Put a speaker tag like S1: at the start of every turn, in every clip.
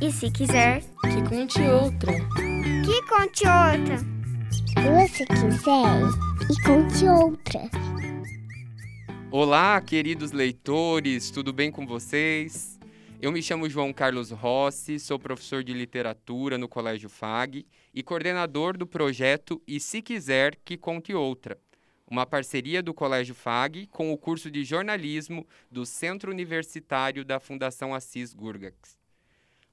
S1: E se quiser,
S2: que conte outra.
S1: Que conte outra.
S3: Se você quiser, e conte outra.
S4: Olá, queridos leitores, tudo bem com vocês? Eu me chamo João Carlos Rossi, sou professor de literatura no Colégio FAG e coordenador do projeto E Se Quiser, que conte outra uma parceria do Colégio FAG com o curso de jornalismo do Centro Universitário da Fundação Assis Gurgax.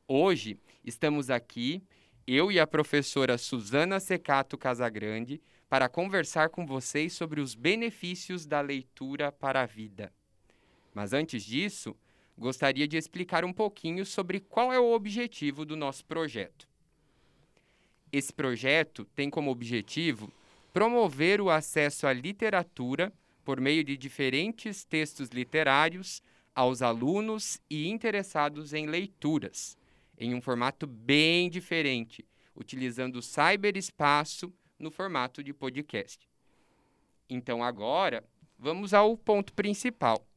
S4: Hoje estamos aqui, eu e a professora Suzana Secato Casagrande, para conversar com vocês sobre os benefícios da leitura para a vida. Mas antes disso, gostaria de explicar um pouquinho sobre qual é o objetivo do nosso projeto. Esse projeto tem como objetivo promover o acesso à literatura por meio de diferentes textos literários aos alunos e interessados em leituras, em um formato bem diferente, utilizando o cyberespaço no formato de podcast. Então, agora, vamos ao ponto principal.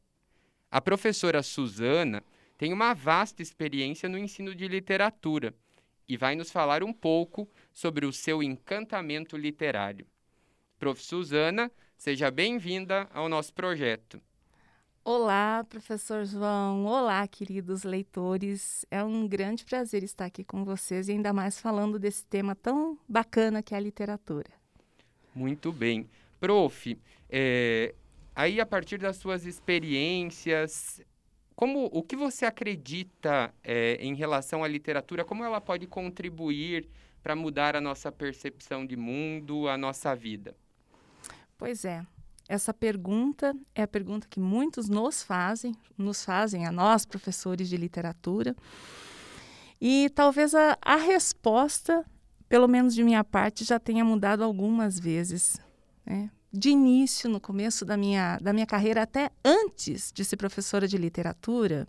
S4: A professora Suzana tem uma vasta experiência no ensino de literatura e vai nos falar um pouco sobre o seu encantamento literário. Prof. Suzana, seja bem-vinda ao nosso projeto.
S2: Olá, professor João. Olá, queridos leitores. É um grande prazer estar aqui com vocês e ainda mais falando desse tema tão bacana que é a literatura.
S4: Muito bem. Prof, é, aí a partir das suas experiências, como o que você acredita é, em relação à literatura, como ela pode contribuir para mudar a nossa percepção de mundo, a nossa vida?
S2: Pois é. Essa pergunta é a pergunta que muitos nos fazem, nos fazem a nós, professores de literatura. E talvez a, a resposta, pelo menos de minha parte, já tenha mudado algumas vezes. Né? De início, no começo da minha, da minha carreira, até antes de ser professora de literatura,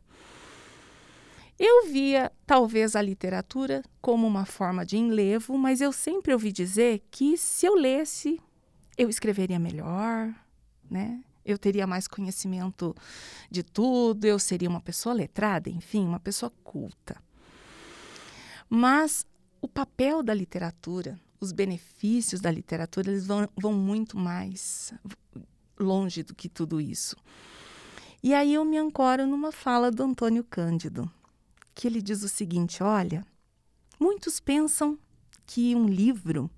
S2: eu via talvez a literatura como uma forma de enlevo, mas eu sempre ouvi dizer que se eu lesse eu escreveria melhor, né? Eu teria mais conhecimento de tudo, eu seria uma pessoa letrada, enfim, uma pessoa culta. Mas o papel da literatura, os benefícios da literatura, eles vão, vão muito mais longe do que tudo isso. E aí eu me ancoro numa fala do Antônio Cândido, que ele diz o seguinte: olha, muitos pensam que um livro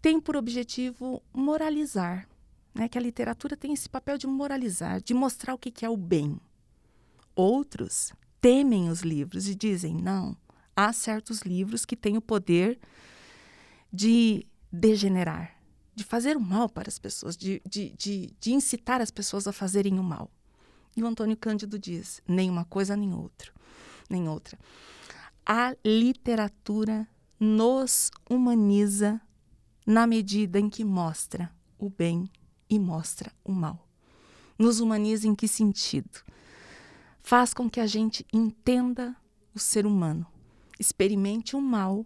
S2: tem por objetivo moralizar, né? que a literatura tem esse papel de moralizar, de mostrar o que, é o bem. Outros temem os livros e dizem: não, há certos livros que têm o poder de degenerar, de fazer o mal para as pessoas, de, de, de, de incitar as pessoas a fazerem o mal. E o Antônio Cândido diz: nem uma coisa nem outra, nem outra. A literatura nos humaniza na medida em que mostra o bem e mostra o mal. Nos humaniza em que sentido? Faz com que a gente entenda o ser humano, experimente o mal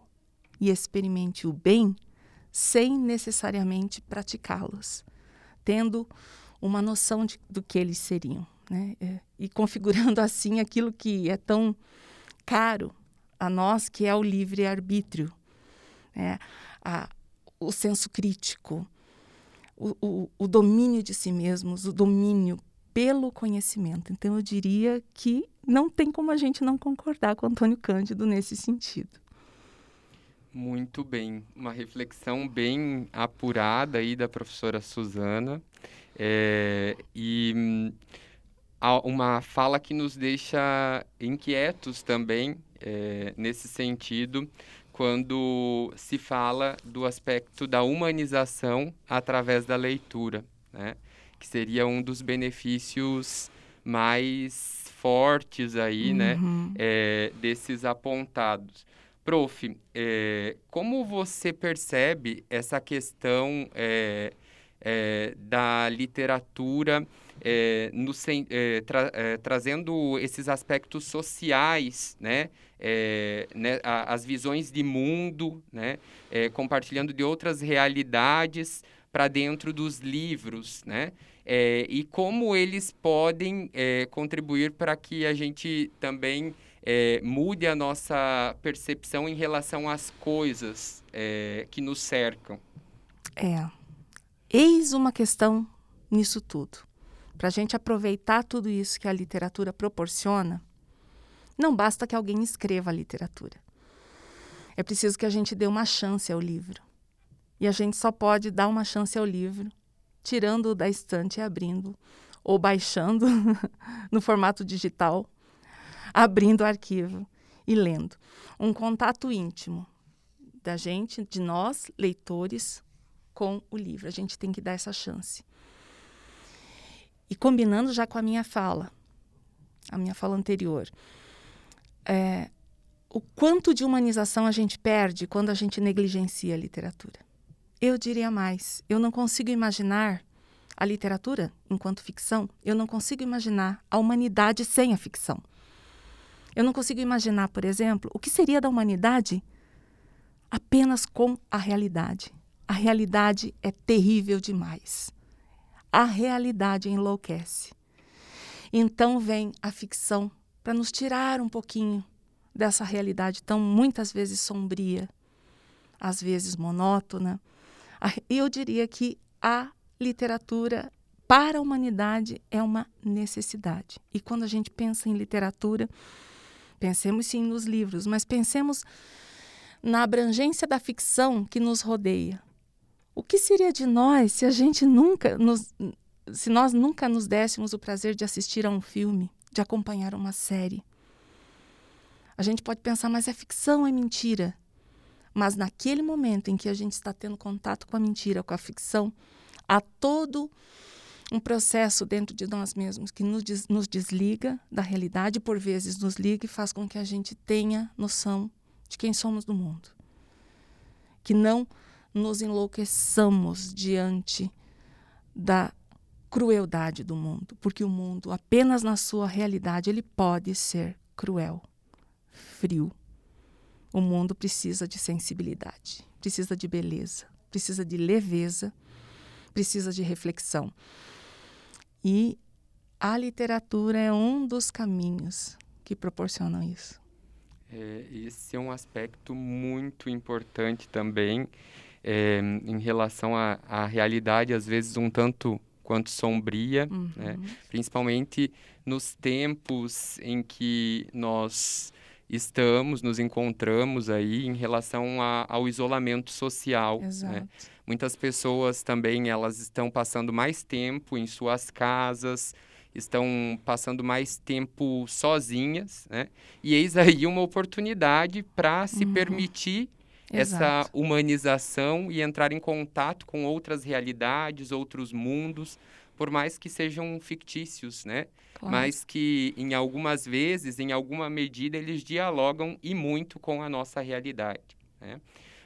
S2: e experimente o bem sem necessariamente praticá-los, tendo uma noção de, do que eles seriam, né? É, e configurando assim aquilo que é tão caro a nós, que é o livre arbítrio, é, a, o senso crítico, o, o, domínio de si mesmos, o domínio pelo conhecimento. Então, eu diria que não tem como a gente não concordar com Antônio Cândido nesse sentido.
S4: Muito bem, uma reflexão bem apurada aí da professora Suzana é, e hum, uma fala que nos deixa inquietos também é, nesse sentido, quando se fala do aspecto da humanização através da leitura, né? que seria um dos benefícios mais fortes aí, né, uhum. né, é, desses apontados. Prof, é, como você percebe essa questão é, é da literatura é, no, é, tra, é, trazendo esses aspectos sociais, né? É, né a, as visões de mundo, né? É, compartilhando de outras realidades para dentro dos livros, né? é, e como eles podem contribuir para que a gente também mude a nossa percepção em relação às coisas que nos cercam.
S2: É. Eis uma questão nisso tudo. Para a gente aproveitar tudo isso que a literatura proporciona, não basta que alguém escreva a literatura. É preciso que a gente dê uma chance ao livro. E a gente só pode dar uma chance ao livro tirando da estante e abrindo, ou baixando no formato digital, abrindo o arquivo e lendo. Um contato íntimo da gente, de nós, leitores, com o livro. A gente tem que dar essa chance. E combinando já com a minha fala, a minha fala anterior, é, o quanto de humanização a gente perde quando a gente negligencia a literatura. Eu diria mais, eu não consigo imaginar a literatura enquanto ficção, eu não consigo imaginar a humanidade sem a ficção. Eu não consigo imaginar, por exemplo, o que seria da humanidade apenas com a realidade. A realidade é terrível demais. A realidade enlouquece. Então vem a ficção para nos tirar um pouquinho dessa realidade tão muitas vezes sombria, às vezes monótona. Eu diria que a literatura para a humanidade é uma necessidade. E quando a gente pensa em literatura, pensemos sim nos livros, mas pensemos na abrangência da ficção que nos rodeia. O que seria de nós se a gente nunca nos se nós nunca nos dessemos o prazer de assistir a um filme, de acompanhar uma série? A gente pode pensar, mas é ficção, é mentira. Mas naquele momento em que a gente está tendo contato com a mentira, com a ficção, há todo um processo dentro de nós mesmos que nos, des nos desliga da realidade, por vezes nos liga e faz com que a gente tenha noção de quem somos no mundo. Que não nos enlouqueçamos diante da crueldade do mundo, porque o mundo, apenas na sua realidade, ele pode ser cruel, frio. O mundo precisa de sensibilidade, precisa de beleza, precisa de leveza, precisa de reflexão. E a literatura é um dos caminhos que proporcionam isso.
S4: É, esse é um aspecto muito importante também é, em relação à realidade, às vezes um tanto quanto sombria, né? uhum. né? principalmente nos tempos em que nós estamos, nos encontramos aí em relação a, ao isolamento social. Né? Muitas pessoas também elas estão passando mais tempo em suas casas, estão passando mais tempo sozinhas, né? E eis aí uma oportunidade para se uhum. permitir Exato. essa humanização e entrar em contato com outras realidades, outros mundos, por mais que sejam fictícios, né? Claro. Mas que em algumas vezes, em alguma medida, eles dialogam e muito com a nossa realidade. Né?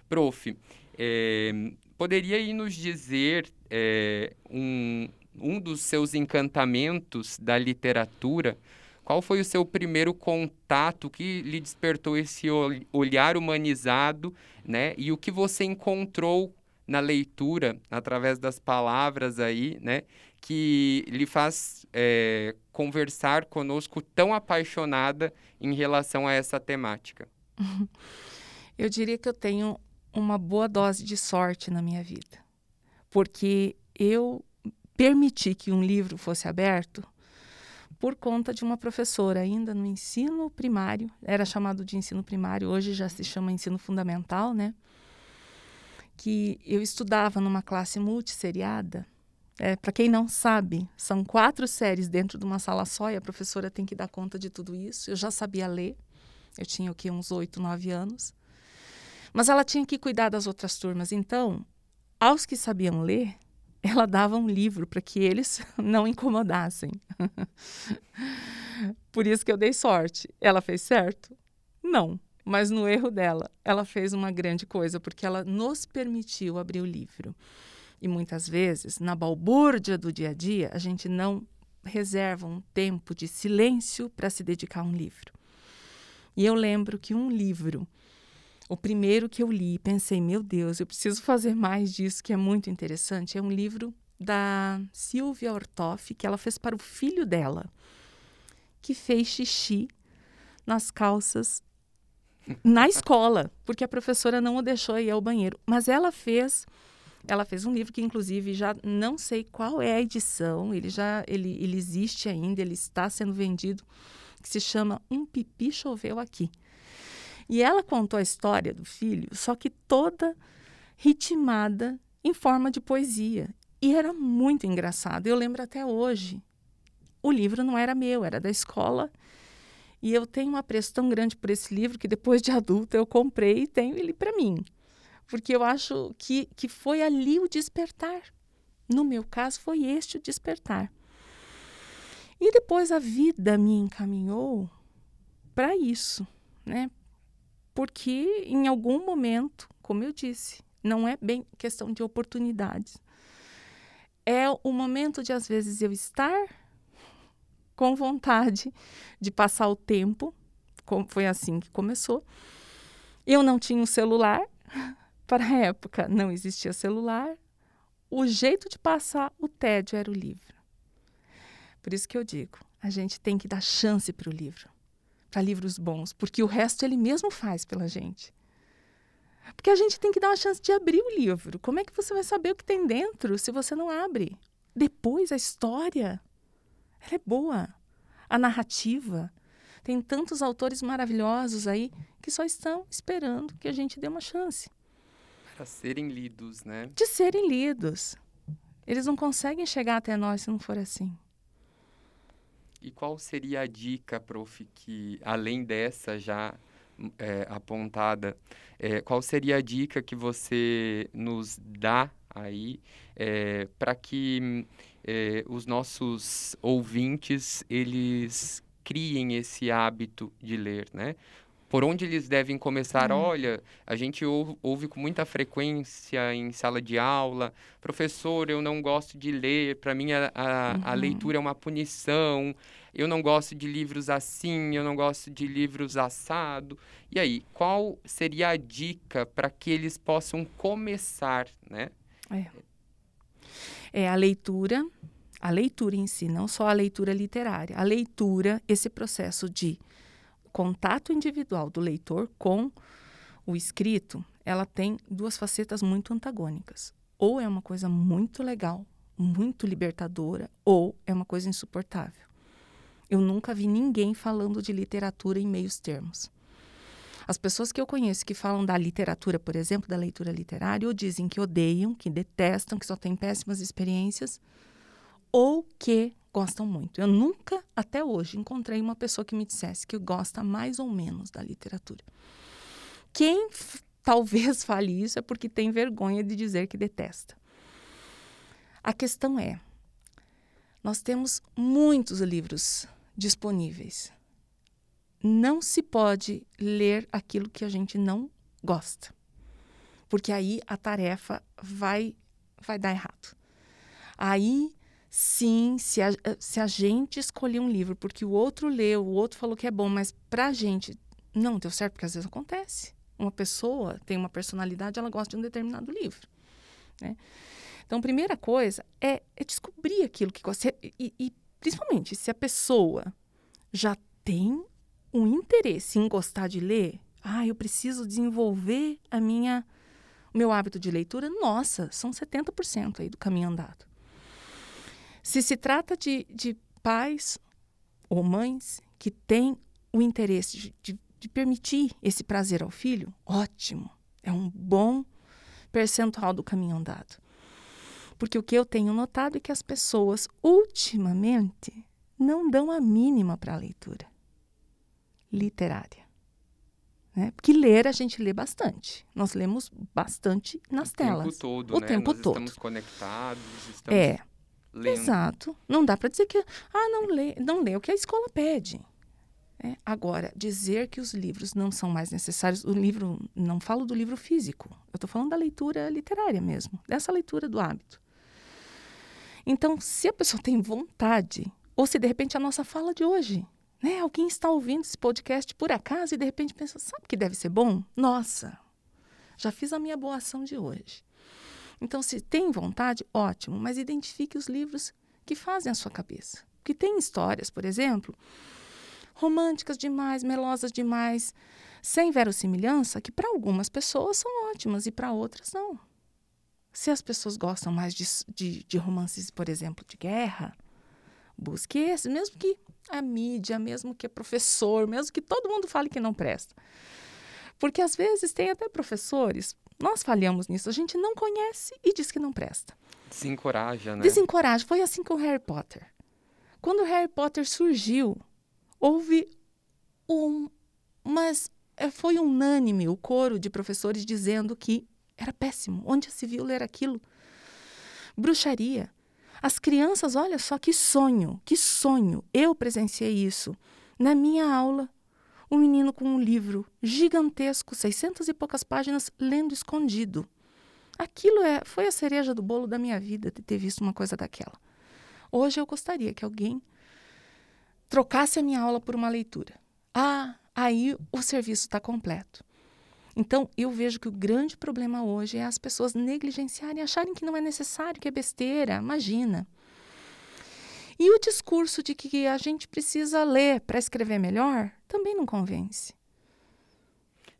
S4: Prof, é, poderia aí nos dizer é, um, um dos seus encantamentos da literatura? Qual foi o seu primeiro contato que lhe despertou esse olhar humanizado, né? E o que você encontrou na leitura, através das palavras aí, né? Que lhe faz é, conversar conosco tão apaixonada em relação a essa temática?
S2: Eu diria que eu tenho uma boa dose de sorte na minha vida, porque eu permiti que um livro fosse aberto por conta de uma professora ainda no ensino primário, era chamado de ensino primário, hoje já se chama ensino fundamental, né? Que eu estudava numa classe multisseriada. É, Para quem não sabe, são quatro séries dentro de uma sala só e a professora tem que dar conta de tudo isso. Eu já sabia ler, eu tinha o que uns oito, nove anos. Mas ela tinha que cuidar das outras turmas. Então, aos que sabiam ler, ela dava um livro para que eles não incomodassem. Por isso que eu dei sorte. Ela fez certo? Não. Mas no erro dela, ela fez uma grande coisa, porque ela nos permitiu abrir o livro. E muitas vezes, na balbúrdia do dia a dia, a gente não reserva um tempo de silêncio para se dedicar a um livro. E eu lembro que um livro o primeiro que eu li, pensei, meu Deus, eu preciso fazer mais disso, que é muito interessante. É um livro da Silvia Ortoff, que ela fez para o filho dela, que fez xixi nas calças na escola, porque a professora não o deixou ir ao banheiro. Mas ela fez, ela fez um livro que inclusive já não sei qual é a edição, ele já ele, ele existe ainda, ele está sendo vendido, que se chama Um pipi choveu aqui. E ela contou a história do filho, só que toda ritmada em forma de poesia. E era muito engraçado. Eu lembro até hoje. O livro não era meu, era da escola. E eu tenho um apreço tão grande por esse livro que depois de adulta eu comprei e tenho ele para mim. Porque eu acho que, que foi ali o despertar. No meu caso, foi este o despertar. E depois a vida me encaminhou para isso, né? Porque em algum momento, como eu disse, não é bem questão de oportunidades. É o momento de, às vezes, eu estar com vontade de passar o tempo. Foi assim que começou. Eu não tinha um celular. Para a época, não existia celular. O jeito de passar o tédio era o livro. Por isso que eu digo, a gente tem que dar chance para o livro, para livros bons, porque o resto ele mesmo faz pela gente. Porque a gente tem que dar uma chance de abrir o livro. Como é que você vai saber o que tem dentro se você não abre? Depois, a história, ela é boa. A narrativa. Tem tantos autores maravilhosos aí que só estão esperando que a gente dê uma chance.
S4: Para serem lidos, né?
S2: De serem lidos. Eles não conseguem chegar até nós se não for assim.
S4: E qual seria a dica, prof, que além dessa já é, apontada, é, qual seria a dica que você nos dá aí é, para que é, os nossos ouvintes eles criem esse hábito de ler, né? Por onde eles devem começar? Hum. Olha, a gente ouve, ouve, com muita frequência em sala de aula, professor, eu não gosto de ler, para mim a, a, uhum. a, leitura é uma punição, eu não gosto de livros assim, eu não gosto de livros assado. E aí, qual seria a dica para que eles possam começar, né?
S2: É. é a leitura, a leitura em si, não só a leitura literária, a leitura, esse processo de contato individual do leitor com o escrito, ela tem duas facetas muito antagônicas. Ou é uma coisa muito legal, muito libertadora, ou é uma coisa insuportável. Eu nunca vi ninguém falando de literatura em meios termos. As pessoas que eu conheço que falam da literatura, por exemplo, da leitura literária, ou dizem que odeiam, que detestam, que só têm péssimas experiências, ou que gostam muito. Eu nunca, até hoje, encontrei uma pessoa que me dissesse que gosta mais ou menos da literatura. Quem talvez fale isso é porque tem vergonha de dizer que detesta. A questão é: nós temos muitos livros disponíveis. Não se pode ler aquilo que a gente não gosta, porque aí a tarefa vai vai dar errado. Aí Sim, se a, eh, se a gente escolher um livro porque o outro leu, o outro falou que é bom, mas para a gente não deu certo, porque às vezes acontece. Uma pessoa tem uma personalidade, ela gosta de um determinado livro. Né? Então, a primeira coisa é, é descobrir aquilo que gosta. E, e, principalmente, se a pessoa já tem um interesse em gostar de ler, ah, eu preciso desenvolver a minha, o meu hábito de leitura, nossa, são 70% aí do caminho andado. Se se trata de, de pais ou mães que têm o interesse de, de, de permitir esse prazer ao filho, ótimo. É um bom percentual do caminho andado. Porque o que eu tenho notado é que as pessoas, ultimamente, não dão a mínima para a leitura literária. Né? Porque ler a gente lê bastante. Nós lemos bastante nas
S4: o
S2: telas.
S4: O tempo todo,
S2: o
S4: né?
S2: tempo
S4: Nós
S2: todo.
S4: estamos conectados, estamos
S2: é. Exato. Não dá para dizer que ah, não lê, não lê o que a escola pede. É. Agora, dizer que os livros não são mais necessários, o livro, não falo do livro físico, eu estou falando da leitura literária mesmo, dessa leitura do hábito. Então, se a pessoa tem vontade, ou se de repente a nossa fala de hoje, né? Alguém está ouvindo esse podcast por acaso e de repente pensa, sabe que deve ser bom? Nossa, já fiz a minha boa ação de hoje. Então, se tem vontade, ótimo, mas identifique os livros que fazem a sua cabeça. Que tem histórias, por exemplo, românticas demais, melosas demais, sem verossimilhança, que para algumas pessoas são ótimas e para outras não. Se as pessoas gostam mais de, de, de, romances, por exemplo, de guerra, busque esses, mesmo que a mídia, mesmo que é professor, mesmo que todo mundo fale que não presta. Porque às vezes tem até professores, nós falhamos nisso, a gente não conhece e diz que não presta.
S4: Desencoraja, né?
S2: Desencoraja. Foi assim com o Harry Potter. Quando o Harry Potter surgiu, houve um. Mas eh, foi unânime o coro de professores dizendo que era péssimo. Onde se viu ler aquilo? Bruxaria. As crianças, olha só que sonho, que sonho. Eu presenciei isso. Na minha aula, um menino com um livro gigantesco, 600 e poucas páginas, lendo escondido. Aquilo é, foi a cereja do bolo da minha vida, de ter visto uma coisa daquela. Hoje eu gostaria que alguém trocasse a minha aula por uma leitura. Ah, aí o serviço está completo. Então, eu vejo que o grande problema hoje é as pessoas negligenciarem, acharem que não é necessário, que é besteira. Imagina. E o discurso de que a gente precisa ler para escrever melhor também não convence.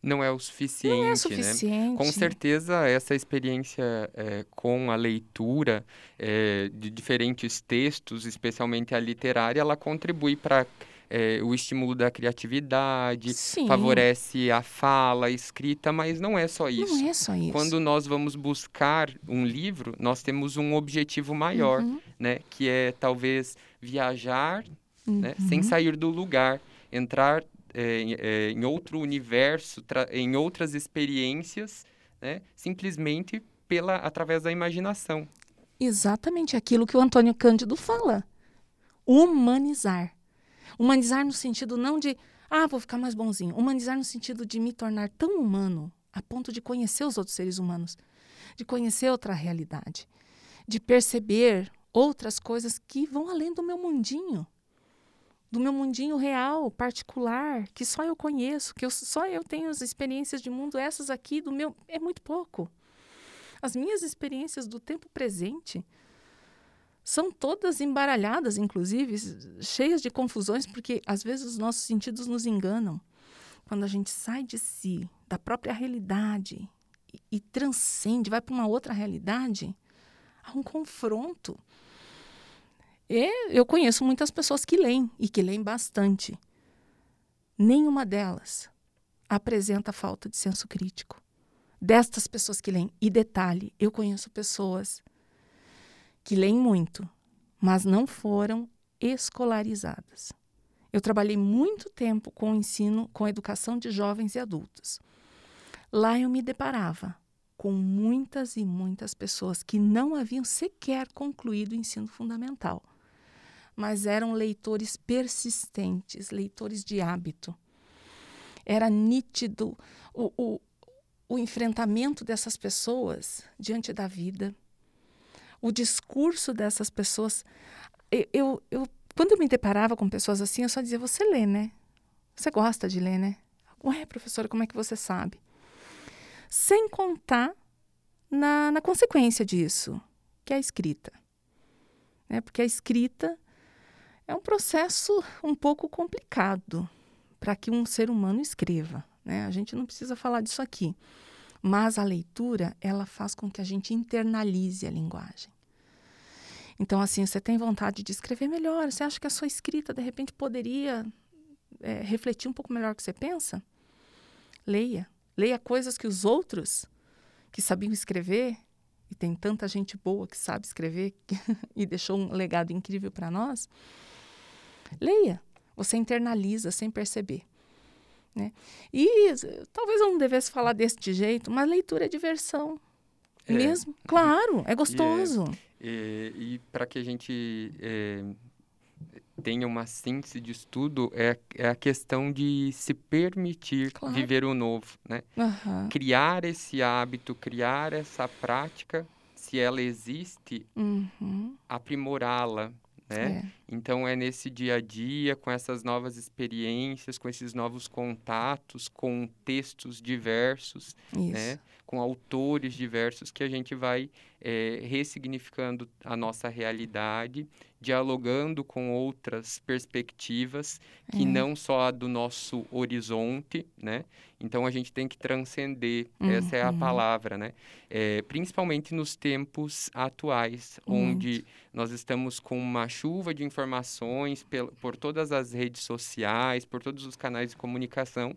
S4: Não é o suficiente,
S2: não é
S4: né?
S2: suficiente.
S4: Com certeza, essa experiência é, com a leitura é, de diferentes textos, especialmente a literária, ela contribui para é, o estímulo da criatividade,
S2: Sim.
S4: favorece a fala, a escrita, mas não é só isso.
S2: Não é só isso.
S4: Quando nós vamos buscar um livro, nós temos um objetivo maior,
S2: Uhum.
S4: né? Que é talvez viajar, né?
S2: Uhum.
S4: Sem sair do lugar, entrar é, em, é, em outro universo, em outras experiências, né? Simplesmente pela através da imaginação.
S2: Exatamente aquilo que o Antônio Cândido fala. Humanizar. Humanizar no sentido não de, ah, vou ficar mais bonzinho. Humanizar no sentido de me tornar tão humano a ponto de conhecer os outros seres humanos, de conhecer outra realidade, de perceber outras coisas que vão além do meu mundinho, do meu mundinho real, particular, que só eu conheço, que eu, só eu tenho as experiências de mundo, essas aqui do meu é muito pouco. As minhas experiências do tempo presente são todas embaralhadas, inclusive, cheias de confusões, porque às vezes os nossos sentidos nos enganam. Quando a gente sai de si, da própria realidade, e, e transcende, vai para uma outra realidade, há um confronto. E eu conheço muitas pessoas que leem, e que leem bastante. Nenhuma delas apresenta falta de senso crítico. Destas pessoas que leem. E detalhe, eu conheço pessoas que leem muito, mas não foram escolarizadas. Eu trabalhei muito tempo com o ensino, com a educação de jovens e adultos. Lá eu me deparava com muitas e muitas pessoas que não haviam sequer concluído o ensino fundamental, mas eram leitores persistentes, leitores de hábito. Era nítido o, o, o enfrentamento dessas pessoas diante da vida, o discurso dessas pessoas. Eu, eu, quando eu me deparava com pessoas assim, eu só dizia: Você lê, né? Você gosta de ler, né? Ué, professora, como é que você sabe? Sem contar na, na consequência disso, que é a escrita. Né? Porque a escrita é um processo um pouco complicado para que um ser humano escreva. Né? A gente não precisa falar disso aqui. Mas a leitura, ela faz com que a gente internalize a linguagem. Então, assim, você tem vontade de escrever melhor, você acha que a sua escrita, de repente, poderia é, refletir um pouco melhor o que você pensa? Leia. Leia coisas que os outros que sabiam escrever, e tem tanta gente boa que sabe escrever e deixou um legado incrível para nós. Leia. Você internaliza sem perceber. Né? E talvez eu não devesse falar desse jeito, mas leitura é diversão.
S4: É.
S2: Mesmo? Claro, é gostoso.
S4: E, e para que a gente é, tenha uma síntese de estudo, é, é a questão de se permitir
S2: Claro.
S4: viver o novo, né?
S2: Aham.
S4: Criar esse hábito, criar essa prática, se ela existe,
S2: Uhum.
S4: aprimorá-la, né?
S2: É.
S4: Então é nesse dia a dia, com essas novas experiências, com esses novos contatos, com textos diversos,
S2: Isso.
S4: né? Com autores diversos, que a gente vai é, ressignificando a nossa realidade, dialogando com outras perspectivas, que
S2: É.
S4: não só a do nosso horizonte, né? Então a gente tem que transcender, essa é a
S2: Uhum.
S4: palavra, né? É, principalmente nos tempos atuais, onde nós estamos com uma chuva de informações por todas as redes sociais, por todos os canais de comunicação,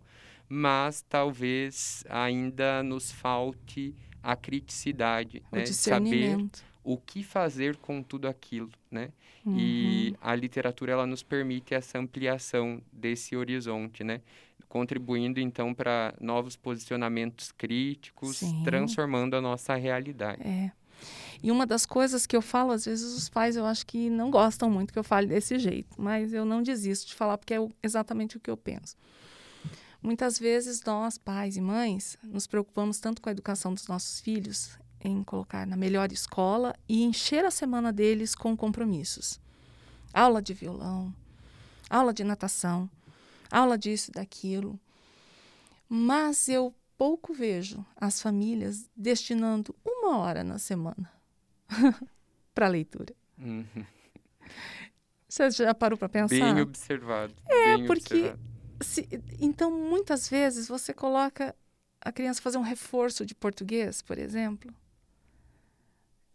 S4: mas talvez ainda nos falte a criticidade,
S2: O
S4: né? Saber o que fazer com tudo aquilo, né?
S2: Uhum.
S4: E a literatura ela nos permite essa ampliação desse horizonte, né? Contribuindo então para novos posicionamentos críticos,
S2: Sim.
S4: transformando a nossa realidade.
S2: É. E uma das coisas que eu falo, às vezes os pais eu acho que não gostam muito que eu fale desse jeito, mas eu não desisto de falar porque é exatamente o que eu penso. Muitas vezes nós, pais e mães, nos preocupamos tanto com a educação dos nossos filhos, em colocar na melhor escola e encher a semana deles com compromissos. Aula de violão, aula de natação, aula disso e daquilo. Mas eu pouco vejo as famílias destinando uma hora na semana para leitura.
S4: Uhum.
S2: Você já parou para pensar?
S4: Bem observado. É,
S2: porque- Se- então, muitas vezes você coloca a criança fazer um reforço de português, por exemplo,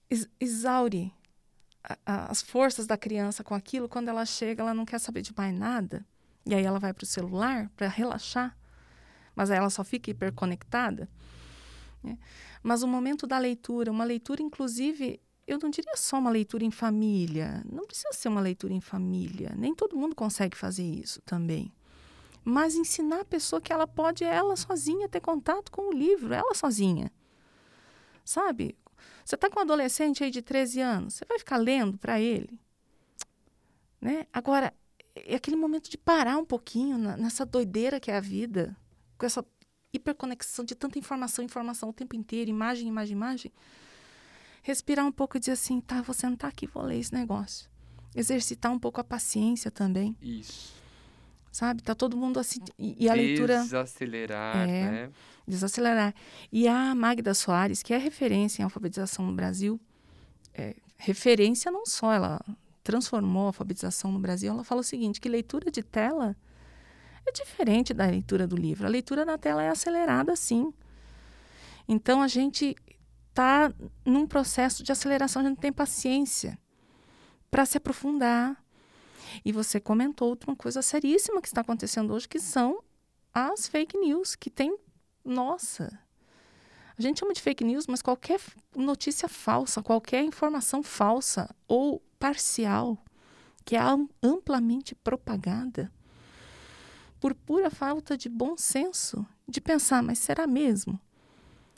S2: ex- exaure a- a- as forças da criança com aquilo. Quando ela chega, ela não quer saber de mais nada. E aí ela vai para o celular para relaxar, mas aí ela só fica hiperconectada. né? Mas o momento da leitura, uma leitura, inclusive, eu não diria só uma leitura em família. Não precisa ser uma leitura em família. Nem todo mundo consegue fazer isso também mas ensinar a pessoa que ela pode ela sozinha ter contato com o livro, ela sozinha. Sabe? Você está com um adolescente aí de 13 anos, você vai ficar lendo para ele? Né? Agora, é aquele momento de parar um pouquinho na- nessa doideira que é a vida, com essa hiperconexão de tanta informação, informação o tempo inteiro, imagem, imagem, imagem. Respirar um pouco e dizer assim, tá, vou sentar aqui, vou ler esse negócio. Exercitar um pouco a paciência também
S4: Isso.
S2: Sabe? Tá todo mundo assim. E, a leitura
S4: Desacelerar,
S2: É.
S4: né?
S2: desacelerar. E a Magda Soares, que é referência em alfabetização no Brasil, é, referência não só, ela transformou a alfabetização no Brasil, ela fala o seguinte, que leitura de tela é diferente da leitura do livro. A leitura na tela é acelerada, sim. Então, a gente está num processo de aceleração, a gente não tem paciência para se aprofundar. E você comentou outra coisa seríssima que está acontecendo hoje, que são as fake news, que tem. Nossa! A gente chama de fake news, mas qualquer notícia falsa, qualquer informação falsa ou parcial, que é am- amplamente propagada, por pura falta de bom senso, de pensar, mas será mesmo?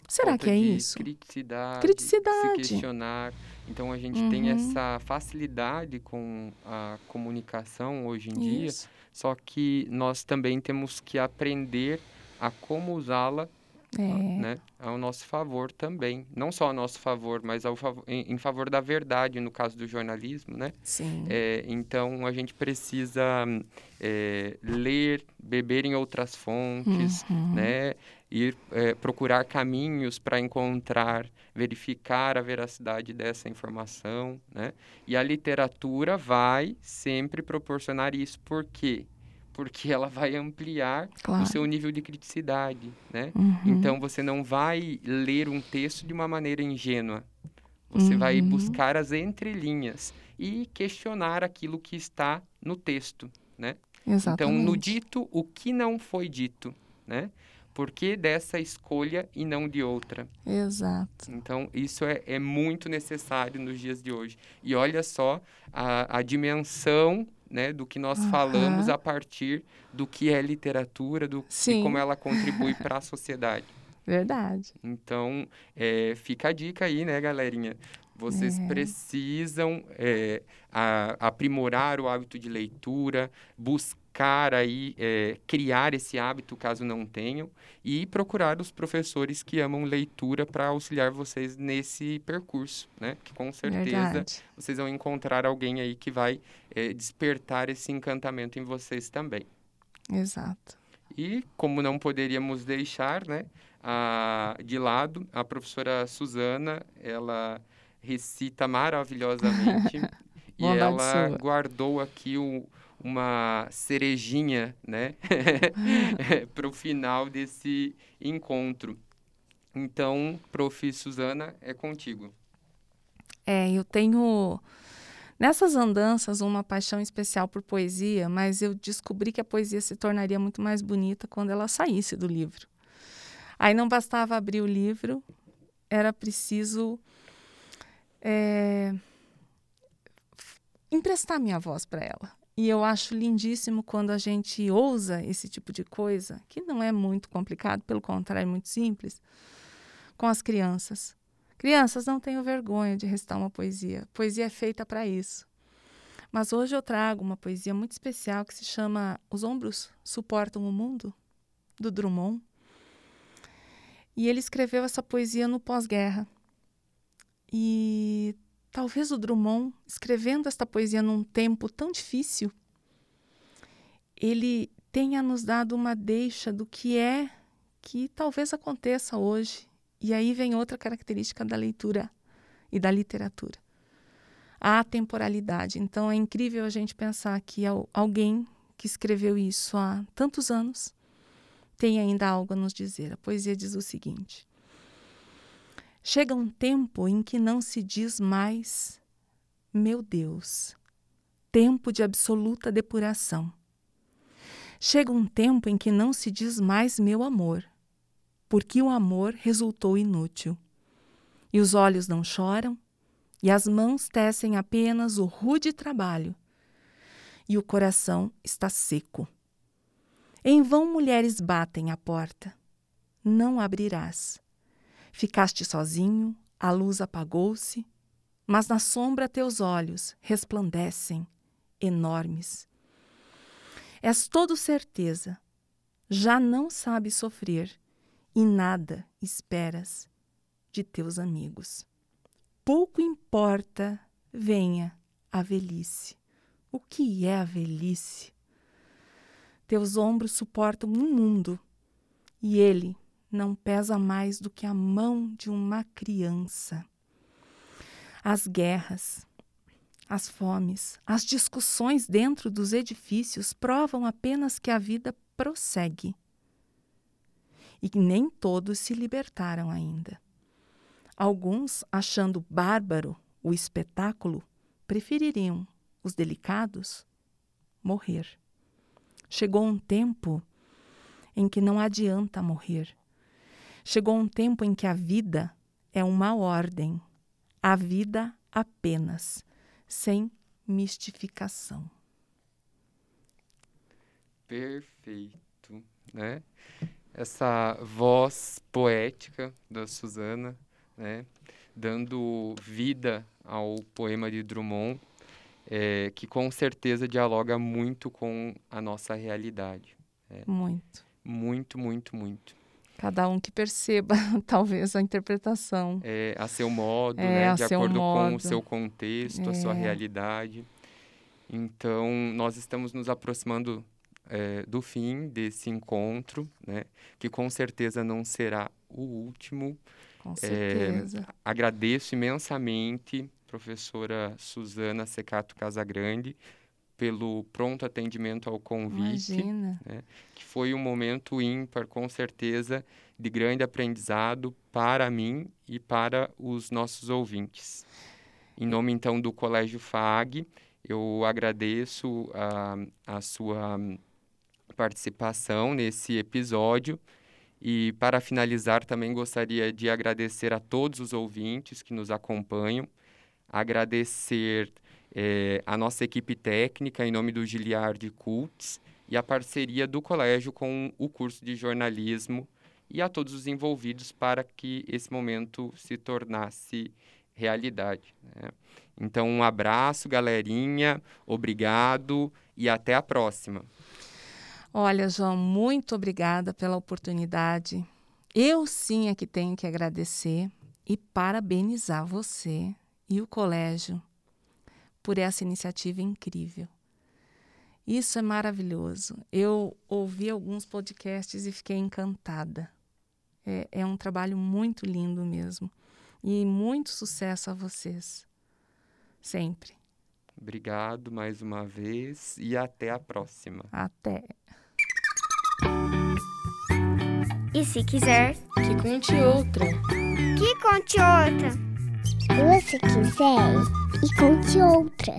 S2: Será
S4: Falta
S2: que é isso?
S4: Criticidade,
S2: Criticidade.
S4: se questionar. Então a gente tem
S2: Uhum.
S4: essa facilidade com a comunicação hoje em dia,
S2: Isso.
S4: só que nós também temos que aprender a como usá-la
S2: É,
S4: né, ao nosso favor também. Não só ao nosso favor, mas ao favor, em, em favor da verdade, no caso do jornalismo, né?
S2: sim.
S4: É, então, a gente precisa é, ler, beber em outras fontes,
S2: Uhum.
S4: né? Ir é, procurar caminhos para encontrar, verificar a veracidade dessa informação, né? E a literatura vai sempre proporcionar isso. Por quê? Porque ela vai ampliar
S2: Claro.
S4: o seu nível de criticidade, né?
S2: Uhum.
S4: Então você não vai ler um texto de uma maneira ingênua. Você vai
S2: Uhum.
S4: buscar as entrelinhas e questionar aquilo que está no texto, né?
S2: Exatamente.
S4: Então, no dito, o que não foi dito, né? Por que dessa escolha e não de outra?
S2: Exato.
S4: Então, isso é, é muito necessário nos dias de hoje. E olha só a, a dimensão né, do que nós
S2: Aham.
S4: falamos a partir do que é literatura, do
S2: Sim.
S4: e como ela contribui para a sociedade.
S2: Verdade.
S4: Então, é, fica a dica aí, né, galerinha? Vocês
S2: É.
S4: precisam é, a- aprimorar o hábito de leitura, buscar aí é, criar esse hábito caso não tenham e procurar os professores que amam leitura para auxiliar vocês nesse percurso, né? Que com certeza
S2: Verdade.
S4: vocês vão encontrar alguém aí que vai é, despertar esse encantamento em vocês também.
S2: Exato.
S4: E como não poderíamos deixar, né, a, de lado, a professora Suzana, ela recita maravilhosamente e ela
S2: sua.
S4: guardou aqui o- uma cerejinha, né, para o final desse encontro. Então, prof. Suzana, é contigo.
S2: É, eu tenho nessas andanças uma paixão especial por poesia, mas eu descobri que a poesia se tornaria muito mais bonita quando ela saísse do livro. Aí não bastava abrir o livro, era preciso é, emprestar minha voz para ela. E eu acho lindíssimo quando a gente ousa esse tipo de coisa, que não é muito complicado, pelo contrário, é muito simples, com as crianças. Crianças, não tenham vergonha de recitar uma poesia. Poesia é feita para isso. Mas hoje eu trago uma poesia muito especial que se chama Os Ombros Suportam o Mundo, do Drummond. E ele escreveu essa poesia no pós-guerra. E talvez o Drummond, escrevendo esta poesia num tempo tão difícil, ele tenha nos dado uma deixa do que é que talvez aconteça hoje e aí vem outra característica da leitura e da literatura. A atemporalidade. Então é incrível a gente pensar que al- alguém que escreveu isso há tantos anos tem ainda algo a nos dizer. A poesia diz o seguinte: Chega um tempo em que não se diz mais, meu Deus, tempo de absoluta depuração. Chega um tempo em que não se diz mais meu amor, porque o amor resultou inútil. E os olhos não choram, e as mãos tecem apenas o rude trabalho, e o coração está seco. Em vão mulheres batem à porta. Não abrirás. Ficaste sozinho, a luz apagou-se, mas na sombra teus olhos resplandecem, enormes. És todo certeza, já não sabes sofrer e nada esperas de teus amigos. Pouco importa venha a velhice. O que é a velhice? Teus ombros suportam um mundo e ele não pesa mais do que a mão de uma criança. As guerras, as fomes, as discussões dentro dos edifícios provam apenas que a vida prossegue e nem todos se libertaram ainda. Alguns, achando bárbaro o espetáculo, prefeririam, os delicados, morrer. Chegou um tempo em que não adianta morrer. Chegou um tempo em que a vida é uma ordem, a vida apenas, sem mistificação.
S4: Perfeito, né? Essa voz poética da Suzana, né? Dando vida ao poema de Drummond, é, que com certeza dialoga muito com a nossa realidade.
S2: Muito.
S4: Muito, muito, muito.
S2: Cada um que perceba, talvez, a interpretação.
S4: É, a seu modo,
S2: É,
S4: né? De acordo com o
S2: modo.
S4: seu contexto, a sua
S2: É.
S4: realidade. Então, nós estamos nos aproximando é, do fim desse encontro, né? Que com certeza não será o último.
S2: Com certeza.
S4: Agradeço imensamente, professora Suzana Secato Casagrande, pelo pronto atendimento ao convite
S2: Imagina.
S4: que foi um momento ímpar, com certeza, de grande aprendizado para mim e para os nossos ouvintes. Em nome, então, do Colégio FAG, eu agradeço a, a sua participação nesse episódio. E, para finalizar, também gostaria de agradecer a todos os ouvintes que nos acompanham, agradecer eh, a nossa equipe técnica, em nome do Giliard Cults, e a parceria do colégio com o curso de jornalismo e a todos os envolvidos para que esse momento se tornasse realidade. né? Então, um abraço, galerinha, obrigado e até a próxima.
S2: Olha, João, muito obrigada pela oportunidade. Eu sim é que tenho que agradecer e parabenizar você e o colégio por essa iniciativa incrível. Isso é maravilhoso. Eu ouvi alguns podcasts e fiquei encantada. É, é um trabalho muito lindo mesmo. E muito sucesso a vocês. Sempre.
S4: Obrigado mais uma vez e até a próxima.
S2: Até.
S1: E se quiser,
S5: Que conte outra.
S1: que conte outra.
S3: Se você quiser, e conte outra.